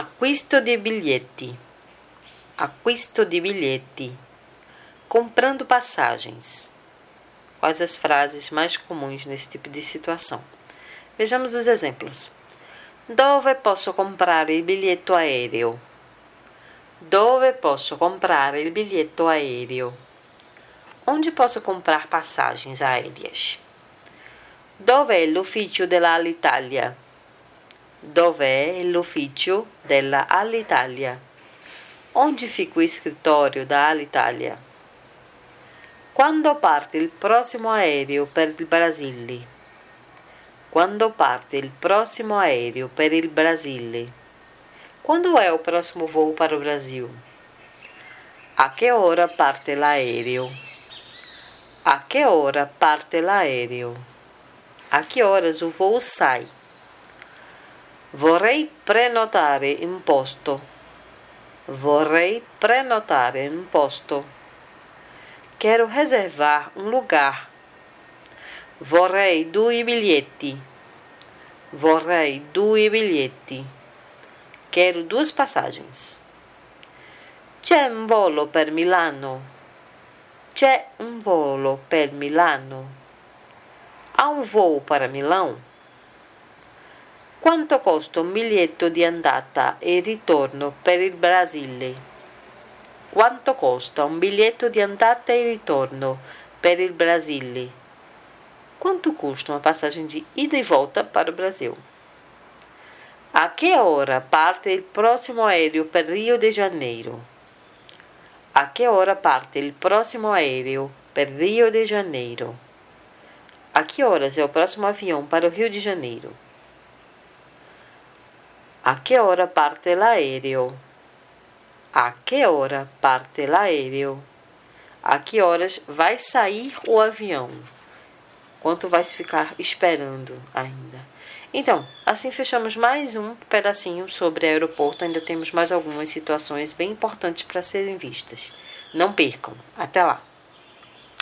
Acquisto de bilhete. Acquisto de bilhete. Comprando passagens. Quais as frases mais comuns nesse tipo de situação? Vejamos os exemplos. Dove posso comprare il biglietto aereo? Dove posso comprare il biglietto aereo? Onde posso comprar passagens aéreas? Dove è l'ufficio della Alitalia? Dove è l'ufficio della Alitalia? Onde fica o escritório da Alitalia? Quando parte il prossimo aereo per il Brasile? Quando parte il prossimo aereo per il Brasile? Quando é o próximo voo para o Brasil? A che ora parte l'aereo? A che ora parte l'aereo? A que horas o voo sai? Vorrei prenotare un posto. Vorrei prenotare un posto. Quero reservar um lugar. Vorrei due biglietti. Vorrei due biglietti. Quero duas passagens. C'è un volo per Milano. C'è un volo per Milano. Há um voo para Milão? Quanto costa un biglietto di andata e ritorno per il Brasile? Quanto costa un biglietto di andata e ritorno per il Brasile? Quanto custa uma passagem de ida e volta para o Brasil? A que hora parte il prossimo aereo per Rio de Janeiro? A que hora parte il prossimo aereo per Rio de Janeiro? A que horas é o próximo avião para o Rio de Janeiro? A che ora parte l'aereo? A che ora parte l'aereo? A que horas vai sair o avião? Quanto vai ficar esperando ainda? Então, assim fechamos mais um pedacinho sobre aeroporto. Ainda temos mais algumas situações bem importantes para serem vistas. Não percam. Até lá!